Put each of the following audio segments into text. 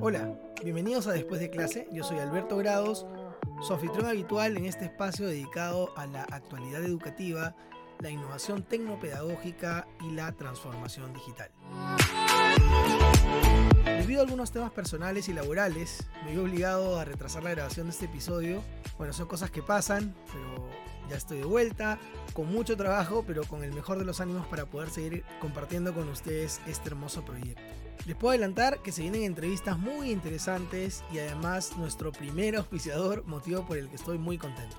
Hola, bienvenidos a Después de clase, yo soy Alberto Grados, su anfitrión habitual en este espacio dedicado a la actualidad educativa, la innovación tecnopedagógica y la transformación digital. Debido a algunos temas personales y laborales, me vi obligado a retrasar la grabación de este episodio. Bueno, son cosas que pasan, pero ya estoy de vuelta, con mucho trabajo, pero con el mejor de los ánimos para poder seguir compartiendo con ustedes este hermoso proyecto. Les puedo adelantar que se vienen entrevistas muy interesantes y además nuestro primer auspiciador, motivo por el que estoy muy contento.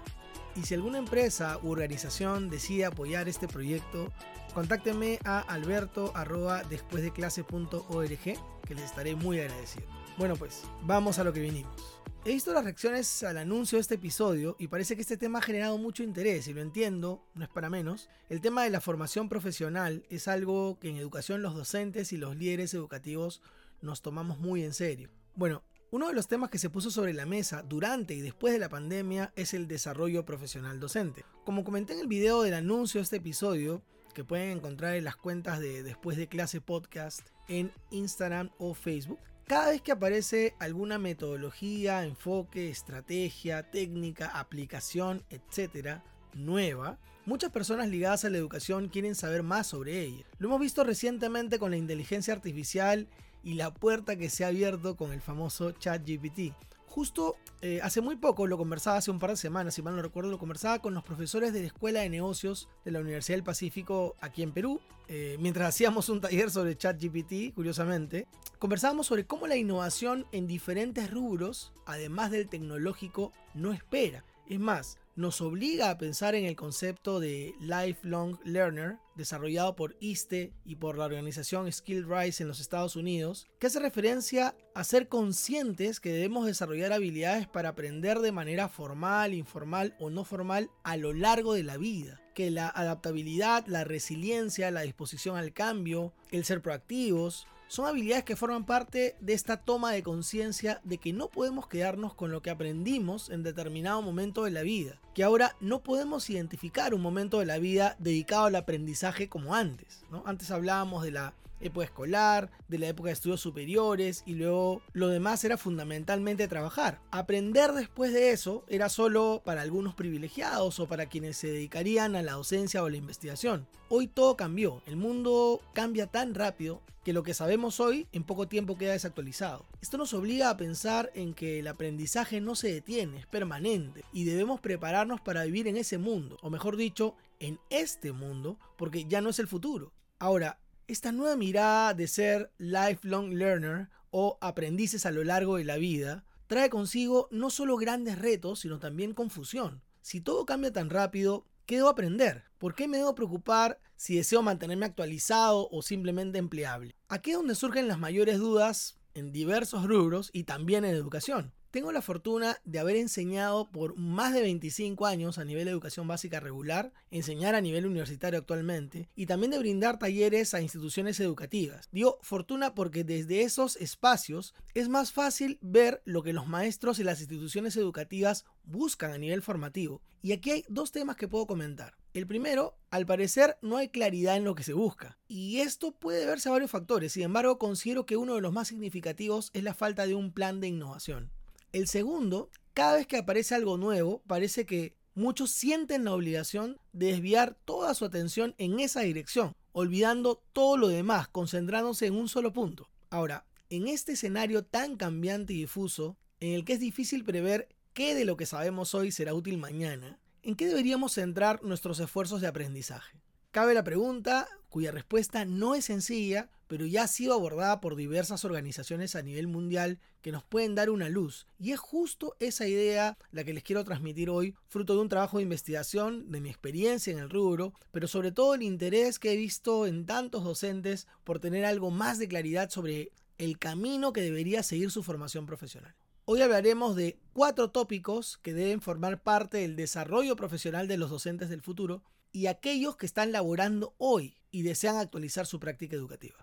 Y si alguna empresa u organización decide apoyar este proyecto, contáctenme a alberto.despuesdeclase.org que les estaré muy agradecido. Bueno pues, vamos a lo que vinimos. He visto las reacciones al anuncio de este episodio y parece que este tema ha generado mucho interés y lo entiendo, no es para menos. El tema de la formación profesional es algo que en educación los docentes y los líderes educativos nos tomamos muy en serio. Bueno, uno de los temas que se puso sobre la mesa durante y después de la pandemia es el desarrollo profesional docente. Como comenté en el video del anuncio de este episodio, que pueden encontrar en las cuentas de Después de Clase Podcast en Instagram o Facebook, cada vez que aparece alguna metodología, enfoque, estrategia, técnica, aplicación, etcétera, nueva, muchas personas ligadas a la educación quieren saber más sobre ella. Lo hemos visto recientemente con la inteligencia artificial y la puerta que se ha abierto con el famoso ChatGPT. Justo eh, hace muy poco, lo conversaba hace un par de semanas, si mal no recuerdo, lo conversaba con los profesores de la Escuela de Negocios de la Universidad del Pacífico aquí en Perú, eh, mientras hacíamos un taller sobre ChatGPT, curiosamente. Conversábamos sobre cómo la innovación en diferentes rubros, además del tecnológico, no espera. Es más, nos obliga a pensar en el concepto de lifelong learner desarrollado por ISTE y por la organización Skill Rise en los Estados Unidos, que hace referencia a ser conscientes que debemos desarrollar habilidades para aprender de manera formal, informal o no formal a lo largo de la vida. Que la adaptabilidad, la resiliencia, la disposición al cambio, el ser proactivos, son habilidades que forman parte de esta toma de conciencia de que no podemos quedarnos con lo que aprendimos en determinado momento de la vida, que ahora no podemos identificar un momento de la vida dedicado al aprendizaje como antes. ¿no? Antes hablábamos de la época escolar, de la época de estudios superiores y luego lo demás era fundamentalmente trabajar. Aprender después de eso era solo para algunos privilegiados o para quienes se dedicarían a la docencia o la investigación. Hoy todo cambió, el mundo cambia tan rápido que lo que sabemos hoy en poco tiempo queda desactualizado. Esto nos obliga a pensar en que el aprendizaje no se detiene, es permanente y debemos prepararnos para vivir en ese mundo, o mejor dicho, en este mundo, porque ya no es el futuro. Ahora, esta nueva mirada de ser lifelong learner o aprendices a lo largo de la vida trae consigo no solo grandes retos, sino también confusión. Si todo cambia tan rápido, ¿qué debo aprender? ¿Por qué me debo preocupar si deseo mantenerme actualizado o simplemente empleable? Aquí es donde surgen las mayores dudas en diversos rubros y también en educación. Tengo la fortuna de haber enseñado por más de 25 años a nivel de educación básica regular, enseñar a nivel universitario actualmente y también de brindar talleres a instituciones educativas. Digo fortuna porque desde esos espacios es más fácil ver lo que los maestros y las instituciones educativas buscan a nivel formativo. Y aquí hay dos temas que puedo comentar. El primero, al parecer no hay claridad en lo que se busca. Y esto puede verse a varios factores, sin embargo considero que uno de los más significativos es la falta de un plan de innovación. El segundo, cada vez que aparece algo nuevo, parece que muchos sienten la obligación de desviar toda su atención en esa dirección, olvidando todo lo demás, concentrándose en un solo punto. Ahora, en este escenario tan cambiante y difuso, en el que es difícil prever qué de lo que sabemos hoy será útil mañana, ¿en qué deberíamos centrar nuestros esfuerzos de aprendizaje? Cabe la pregunta, cuya respuesta no es sencilla, pero ya ha sido abordada por diversas organizaciones a nivel mundial que nos pueden dar una luz. Y es justo esa idea la que les quiero transmitir hoy, fruto de un trabajo de investigación, de mi experiencia en el rubro, pero sobre todo el interés que he visto en tantos docentes por tener algo más de claridad sobre el camino que debería seguir su formación profesional. Hoy hablaremos de cuatro tópicos que deben formar parte del desarrollo profesional de los docentes del futuro y aquellos que están laborando hoy y desean actualizar su práctica educativa.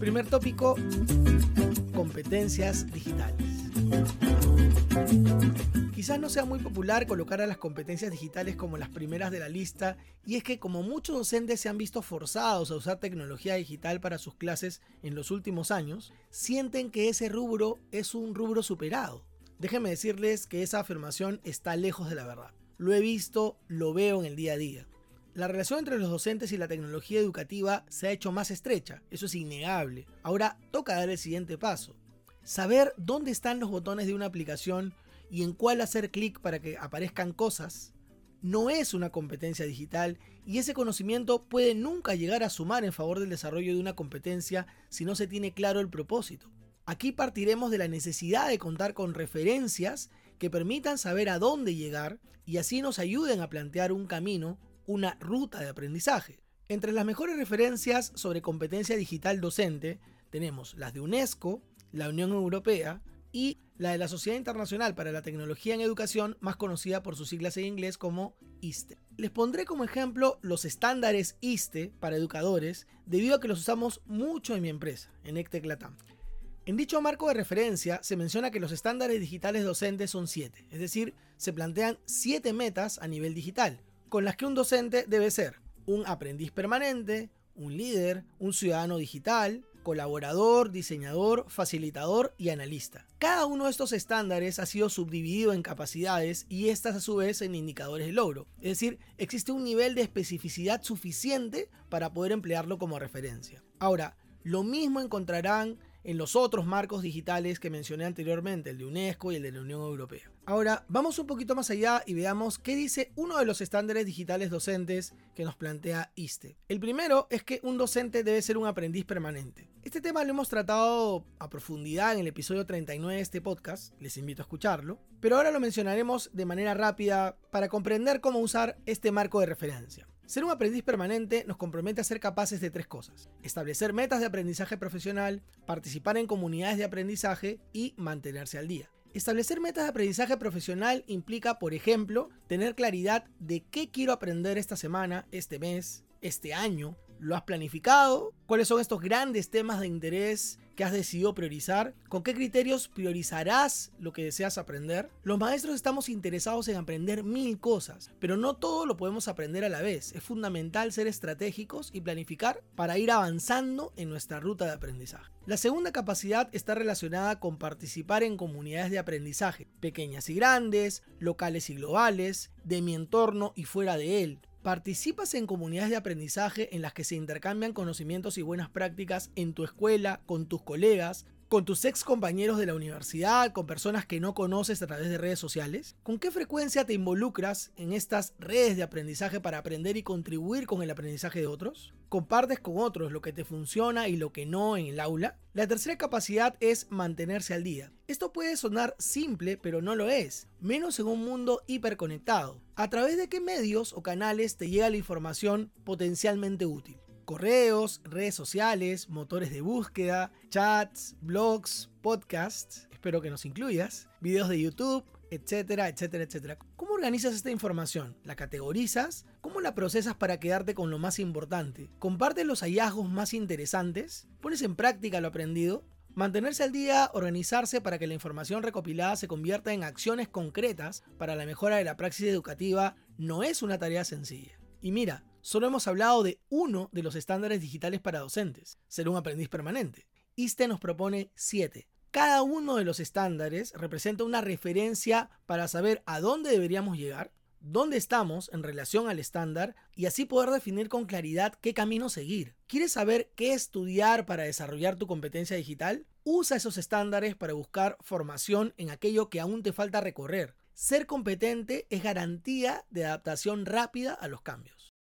Primer tópico, competencias digitales. Quizás no sea muy popular colocar a las competencias digitales como las primeras de la lista, y es que como muchos docentes se han visto forzados a usar tecnología digital para sus clases en los últimos años, sienten que ese rubro es un rubro superado. Déjenme decirles que esa afirmación está lejos de la verdad. Lo he visto, lo veo en el día a día. La relación entre los docentes y la tecnología educativa se ha hecho más estrecha, eso es innegable. Ahora toca dar el siguiente paso. Saber dónde están los botones de una aplicación y en cuál hacer clic para que aparezcan cosas no es una competencia digital y ese conocimiento puede nunca llegar a sumar en favor del desarrollo de una competencia si no se tiene claro el propósito. Aquí partiremos de la necesidad de contar con referencias que permitan saber a dónde llegar y así nos ayuden a plantear un camino, una ruta de aprendizaje. Entre las mejores referencias sobre competencia digital docente tenemos las de UNESCO, la Unión Europea y la de la Sociedad Internacional para la Tecnología en Educación, más conocida por sus siglas en inglés como ISTE. Les pondré como ejemplo los estándares ISTE para educadores, debido a que los usamos mucho en mi empresa, en Ectec Latam. En dicho marco de referencia se menciona que los estándares digitales docentes son 7, es decir, se plantean 7 metas a nivel digital, con las que un docente debe ser un aprendiz permanente, un líder, un ciudadano digital, colaborador, diseñador, facilitador y analista. Cada uno de estos estándares ha sido subdividido en capacidades y estas a su vez en indicadores de logro. Es decir, existe un nivel de especificidad suficiente para poder emplearlo como referencia. Ahora, lo mismo encontrarán en los otros marcos digitales que mencioné anteriormente, el de UNESCO y el de la Unión Europea. Ahora, vamos un poquito más allá y veamos qué dice uno de los estándares digitales docentes que nos plantea ISTE. El primero es que un docente debe ser un aprendiz permanente. Este tema lo hemos tratado a profundidad en el episodio 39 de este podcast, les invito a escucharlo, pero ahora lo mencionaremos de manera rápida para comprender cómo usar este marco de referencia. Ser un aprendiz permanente nos compromete a ser capaces de tres cosas. Establecer metas de aprendizaje profesional, participar en comunidades de aprendizaje y mantenerse al día. Establecer metas de aprendizaje profesional implica, por ejemplo, tener claridad de qué quiero aprender esta semana, este mes, este año. ¿Lo has planificado? ¿Cuáles son estos grandes temas de interés que has decidido priorizar? ¿Con qué criterios priorizarás lo que deseas aprender? Los maestros estamos interesados en aprender mil cosas, pero no todo lo podemos aprender a la vez. Es fundamental ser estratégicos y planificar para ir avanzando en nuestra ruta de aprendizaje. La segunda capacidad está relacionada con participar en comunidades de aprendizaje, pequeñas y grandes, locales y globales, de mi entorno y fuera de él, Participas en comunidades de aprendizaje en las que se intercambian conocimientos y buenas prácticas en tu escuela, con tus colegas, con tus ex compañeros de la universidad, con personas que no conoces a través de redes sociales? ¿Con qué frecuencia te involucras en estas redes de aprendizaje para aprender y contribuir con el aprendizaje de otros? ¿Compartes con otros lo que te funciona y lo que no en el aula? La tercera capacidad es mantenerse al día. Esto puede sonar simple, pero no lo es, menos en un mundo hiperconectado. ¿A través de qué medios o canales te llega la información potencialmente útil? Correos, redes sociales, motores de búsqueda, chats, blogs, podcasts, espero que nos incluyas, videos de YouTube, etcétera, etcétera, etcétera. ¿Cómo organizas esta información? ¿La categorizas? ¿Cómo la procesas para quedarte con lo más importante? ¿Compartes los hallazgos más interesantes? ¿Pones en práctica lo aprendido? Mantenerse al día, organizarse para que la información recopilada se convierta en acciones concretas para la mejora de la praxis educativa no es una tarea sencilla. Y mira, solo hemos hablado de uno de los estándares digitales para docentes, ser un aprendiz permanente. ISTE nos propone siete. Cada uno de los estándares representa una referencia para saber a dónde deberíamos llegar, dónde estamos en relación al estándar y así poder definir con claridad qué camino seguir. ¿Quieres saber qué estudiar para desarrollar tu competencia digital? Usa esos estándares para buscar formación en aquello que aún te falta recorrer. Ser competente es garantía de adaptación rápida a los cambios.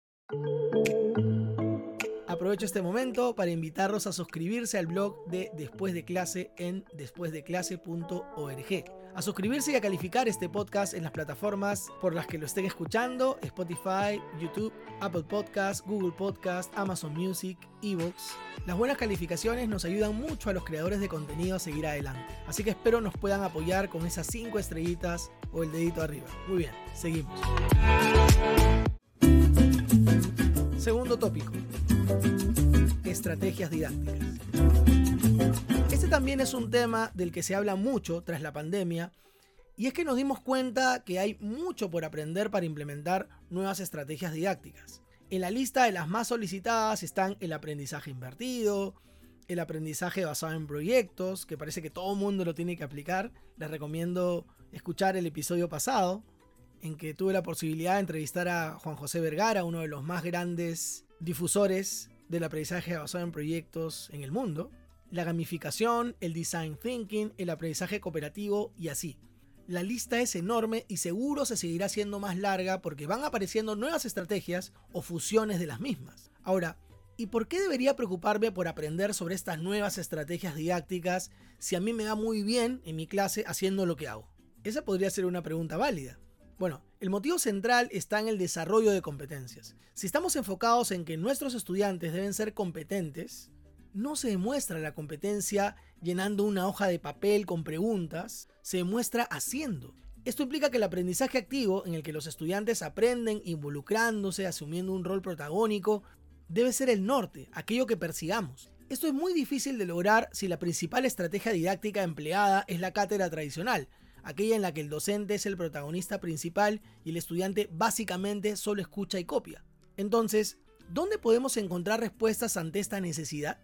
Aprovecho este momento para invitarlos a suscribirse al blog de Después de Clase en despuesdeclase.org a suscribirse y a calificar este podcast en las plataformas por las que lo estén escuchando, Spotify, YouTube, Apple Podcast, Google Podcast, Amazon Music, Evox. Las buenas calificaciones nos ayudan mucho a los creadores de contenido a seguir adelante, así que espero nos puedan apoyar con esas 5 estrellitas o el dedito arriba. Muy bien, seguimos. Tópico. Estrategias didácticas. Este también es un tema del que se habla mucho tras la pandemia Y es que nos dimos cuenta que hay mucho por aprender para implementar nuevas estrategias didácticas. En la lista de las más solicitadas están el aprendizaje invertido, el aprendizaje basado en proyectos, que parece que todo el mundo lo tiene que aplicar. Les recomiendo escuchar el episodio pasado, en que tuve la posibilidad de entrevistar a Juan José Vergara, uno de los más grandes difusores del aprendizaje basado en proyectos en el mundo. La gamificación, el design thinking, el aprendizaje cooperativo y así. La lista es enorme y seguro se seguirá siendo más larga porque van apareciendo nuevas estrategias o fusiones de las mismas. Ahora, ¿y por qué debería preocuparme por aprender sobre estas nuevas estrategias didácticas si a mí me va muy bien en mi clase haciendo lo que hago? Esa podría ser una pregunta válida. Bueno, el motivo central está en el desarrollo de competencias. Si estamos enfocados en que nuestros estudiantes deben ser competentes, no se demuestra la competencia llenando una hoja de papel con preguntas, se demuestra haciendo. Esto implica que el aprendizaje activo, en el que los estudiantes aprenden involucrándose, asumiendo un rol protagónico, debe ser el norte, aquello que persigamos. Esto es muy difícil de lograr si la principal estrategia didáctica empleada es la cátedra tradicional, aquella en la que el docente es el protagonista principal y el estudiante básicamente solo escucha y copia. Entonces, ¿dónde podemos encontrar respuestas ante esta necesidad?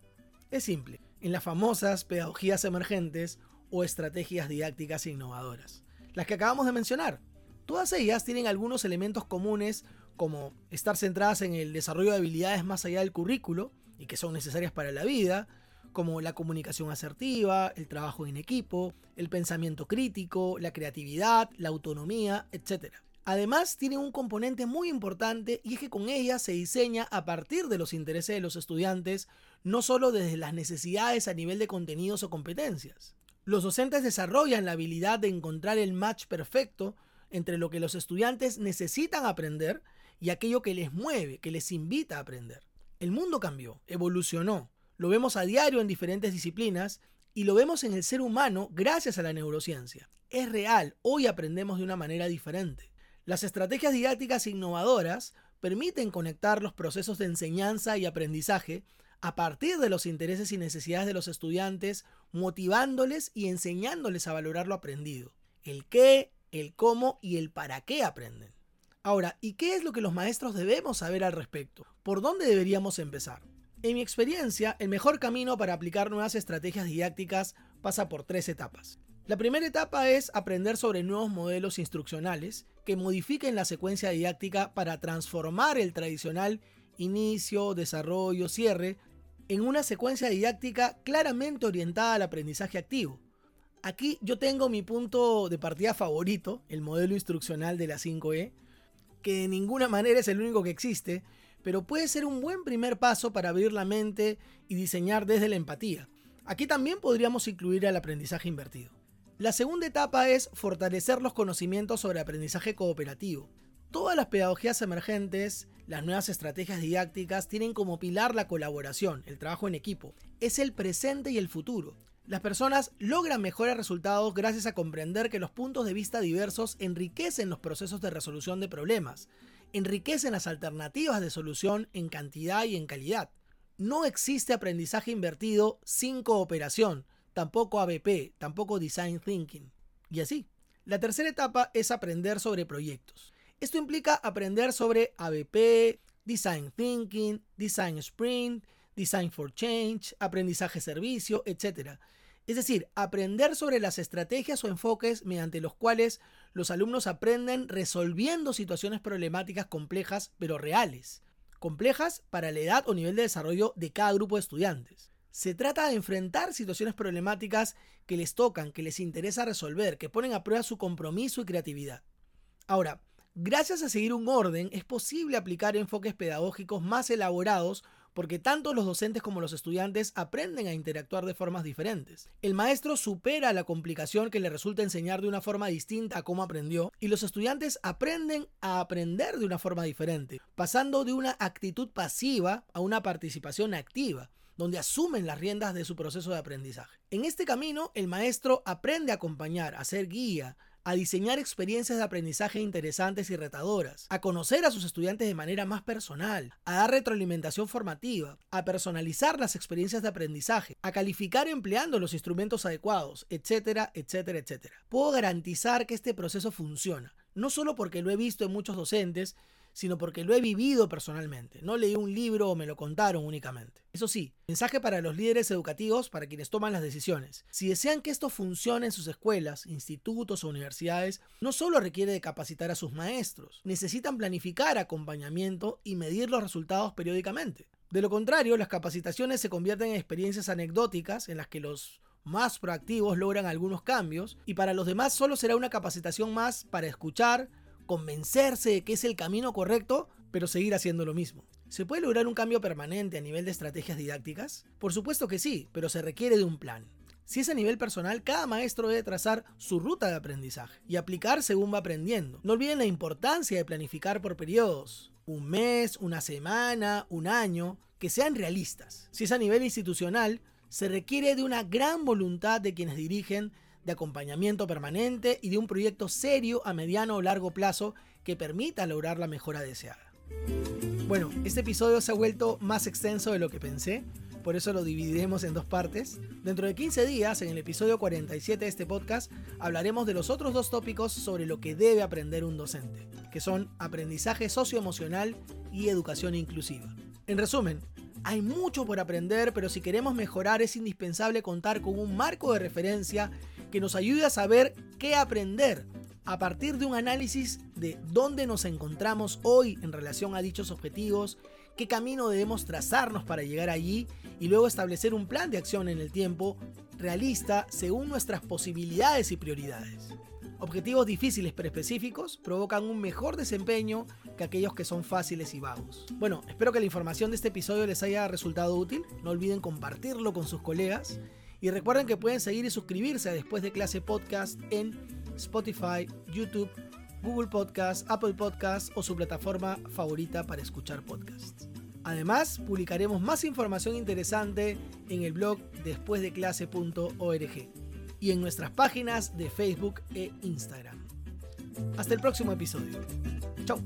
Es simple, en las famosas pedagogías emergentes o estrategias didácticas innovadoras. Las que acabamos de mencionar. Todas ellas tienen algunos elementos comunes como estar centradas en el desarrollo de habilidades más allá del currículo y que son necesarias para la vida, como la comunicación asertiva, el trabajo en equipo, el pensamiento crítico, la creatividad, la autonomía, etc. Además, tiene un componente muy importante y es que con ella se diseña a partir de los intereses de los estudiantes, no solo desde las necesidades a nivel de contenidos o competencias. Los docentes desarrollan la habilidad de encontrar el match perfecto entre lo que los estudiantes necesitan aprender y aquello que les mueve, que les invita a aprender. El mundo cambió, evolucionó, lo vemos a diario en diferentes disciplinas y lo vemos en el ser humano gracias a la neurociencia. Es real, hoy aprendemos de una manera diferente. Las estrategias didácticas innovadoras permiten conectar los procesos de enseñanza y aprendizaje a partir de los intereses y necesidades de los estudiantes, motivándoles y enseñándoles a valorar lo aprendido. El qué, el cómo y el para qué aprenden. Ahora, ¿y qué es lo que los maestros debemos saber al respecto? ¿Por dónde deberíamos empezar? En mi experiencia, el mejor camino para aplicar nuevas estrategias didácticas pasa por tres etapas. La primera etapa es aprender sobre nuevos modelos instruccionales que modifiquen la secuencia didáctica para transformar el tradicional inicio, desarrollo, cierre en una secuencia didáctica claramente orientada al aprendizaje activo. Aquí yo tengo mi punto de partida favorito, el modelo instruccional de la 5E, que de ninguna manera es el único que existe, pero puede ser un buen primer paso para abrir la mente y diseñar desde la empatía. Aquí también podríamos incluir el aprendizaje invertido. La segunda etapa es fortalecer los conocimientos sobre aprendizaje cooperativo. Todas las pedagogías emergentes, las nuevas estrategias didácticas tienen como pilar la colaboración, el trabajo en equipo. Es el presente y el futuro. Las personas logran mejores resultados gracias a comprender que los puntos de vista diversos enriquecen los procesos de resolución de problemas, enriquecen las alternativas de solución en cantidad y en calidad. No existe aprendizaje invertido sin cooperación, tampoco ABP, tampoco Design Thinking. Y así. La tercera etapa es aprender sobre proyectos. Esto implica aprender sobre ABP, Design Thinking, Design Sprint, Design for Change, aprendizaje servicio, etc. Es decir, aprender sobre las estrategias o enfoques mediante los cuales los alumnos aprenden resolviendo situaciones problemáticas complejas pero reales. Complejas para la edad o nivel de desarrollo de cada grupo de estudiantes. Se trata de enfrentar situaciones problemáticas que les tocan, que les interesa resolver, que ponen a prueba su compromiso y creatividad. Ahora, gracias a seguir un orden, es posible aplicar enfoques pedagógicos más elaborados porque tanto los docentes como los estudiantes aprenden a interactuar de formas diferentes. El maestro supera la complicación que le resulta enseñar de una forma distinta a cómo aprendió y los estudiantes aprenden a aprender de una forma diferente, pasando de una actitud pasiva a una participación activa donde asumen las riendas de su proceso de aprendizaje. En este camino, el maestro aprende a acompañar, a ser guía, a diseñar experiencias de aprendizaje interesantes y retadoras, a conocer a sus estudiantes de manera más personal, a dar retroalimentación formativa, a personalizar las experiencias de aprendizaje, a calificar empleando los instrumentos adecuados, etcétera, etcétera, etcétera. Puedo garantizar que este proceso funciona, no solo porque lo he visto en muchos docentes, sino porque lo he vivido personalmente. No leí un libro o me lo contaron únicamente. Eso sí, mensaje para los líderes educativos, para quienes toman las decisiones. Si desean que esto funcione en sus escuelas, institutos o universidades, no solo requiere de capacitar a sus maestros, necesitan planificar acompañamiento y medir los resultados periódicamente. De lo contrario, las capacitaciones se convierten en experiencias anecdóticas en las que los más proactivos logran algunos cambios y para los demás solo será una capacitación más para escuchar, convencerse de que es el camino correcto, pero seguir haciendo lo mismo. ¿Se puede lograr un cambio permanente a nivel de estrategias didácticas? Por supuesto que sí, pero se requiere de un plan. Si es a nivel personal, cada maestro debe trazar su ruta de aprendizaje y aplicar según va aprendiendo. No olviden la importancia de planificar por periodos, un mes, una semana, un año, que sean realistas. Si es a nivel institucional, se requiere de una gran voluntad de quienes dirigen de acompañamiento permanente y de un proyecto serio a mediano o largo plazo que permita lograr la mejora deseada. Bueno, este episodio se ha vuelto más extenso de lo que pensé, por eso lo dividiremos en dos partes. Dentro de 15 días, en el episodio 47 de este podcast, hablaremos de los otros dos tópicos sobre lo que debe aprender un docente, que son aprendizaje socioemocional y educación inclusiva. En resumen, hay mucho por aprender, pero si queremos mejorar es indispensable contar con un marco de referencia que nos ayude a saber qué aprender a partir de un análisis de dónde nos encontramos hoy en relación a dichos objetivos, qué camino debemos trazarnos para llegar allí y luego establecer un plan de acción en el tiempo realista según nuestras posibilidades y prioridades. Objetivos difíciles pero específicos provocan un mejor desempeño que aquellos que son fáciles y vagos. Bueno, espero que la información de este episodio les haya resultado útil. No olviden compartirlo con sus colegas y recuerden que pueden seguir y suscribirse a Después de Clase Podcast en Spotify, YouTube, Google Podcast, Apple Podcast o su plataforma favorita para escuchar podcasts. Además, publicaremos más información interesante en el blog despuesdeclase.org y en nuestras páginas de Facebook e Instagram. Hasta el próximo episodio. Chao.